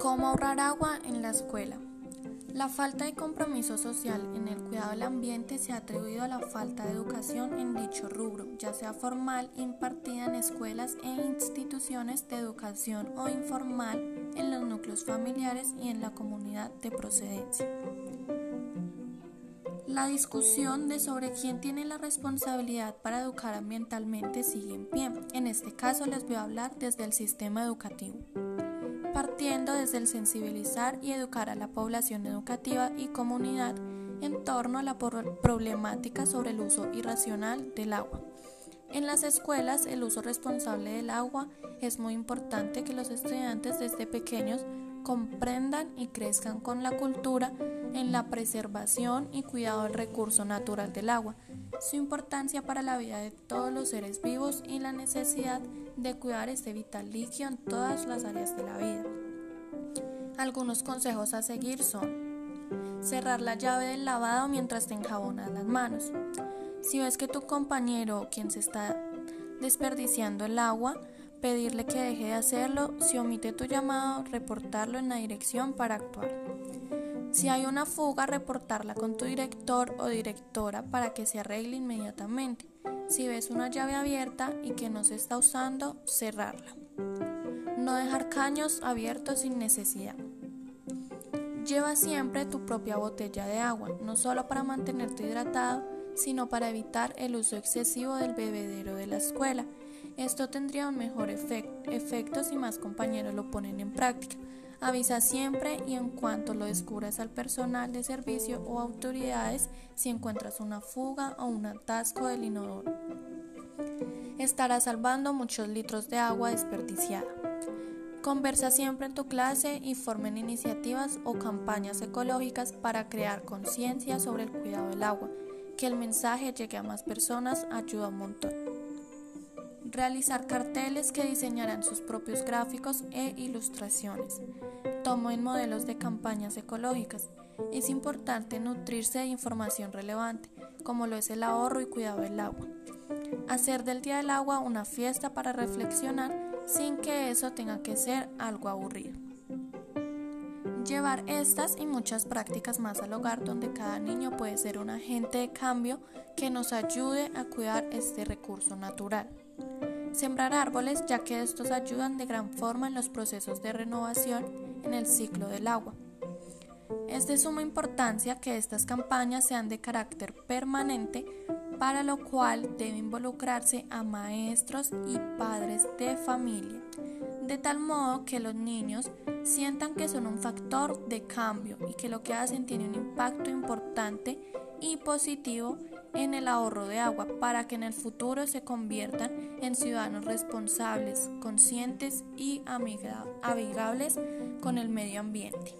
¿Cómo ahorrar agua en la escuela? La falta de compromiso social en el cuidado del ambiente se ha atribuido a la falta de educación en dicho rubro, ya sea formal, impartida en escuelas e instituciones de educación o informal en los núcleos familiares y en la comunidad de procedencia. La discusión de sobre quién tiene la responsabilidad para educar ambientalmente sigue en pie. En este caso les voy a hablar desde el sistema educativo partiendo desde el sensibilizar y educar a la población educativa y comunidad en torno a la problemática sobre el uso irracional del agua. En las escuelas, el uso responsable del agua es muy importante que los estudiantes desde pequeños comprendan y crezcan con la cultura en la preservación y cuidado del recurso natural del agua, su importancia para la vida de todos los seres vivos y la necesidad de cuidar este vital líquido en todas las áreas de la vida. Algunos consejos a seguir son cerrar la llave del lavado mientras te enjabonas las manos. Si ves que tu compañero o quien se está desperdiciando el agua, pedirle que deje de hacerlo, si omite tu llamado, reportarlo en la dirección para actuar. Si hay una fuga, reportarla con tu director o directora para que se arregle inmediatamente. Si ves una llave abierta y que no se está usando, cerrarla. No dejar caños abiertos sin necesidad. Lleva siempre tu propia botella de agua, no solo para mantenerte hidratado, sino para evitar el uso excesivo del bebedero de la escuela. Esto tendría un mejor efecto si más compañeros lo ponen en práctica. Avisa siempre y en cuanto lo descubras al personal de servicio o autoridades si encuentras una fuga o un atasco del inodoro. Estarás salvando muchos litros de agua desperdiciada. Conversa siempre en tu clase y formen iniciativas o campañas ecológicas para crear conciencia sobre el cuidado del agua. Que el mensaje llegue a más personas ayuda un montón realizar carteles que diseñarán sus propios gráficos e ilustraciones. Tomo en modelos de campañas ecológicas. Es importante nutrirse de información relevante, como lo es el ahorro y cuidado del agua. Hacer del Día del Agua una fiesta para reflexionar sin que eso tenga que ser algo aburrido. Llevar estas y muchas prácticas más al hogar donde cada niño puede ser un agente de cambio que nos ayude a cuidar este recurso natural. Sembrar árboles ya que estos ayudan de gran forma en los procesos de renovación en el ciclo del agua. Es de suma importancia que estas campañas sean de carácter permanente, para lo cual debe involucrarse a maestros y padres de familia, de tal modo que los niños sientan que son un factor de cambio y que lo que hacen tiene un impacto importante y positivo en el ahorro de agua para que en el futuro se conviertan en ciudadanos responsables, conscientes y amigables con el medio ambiente.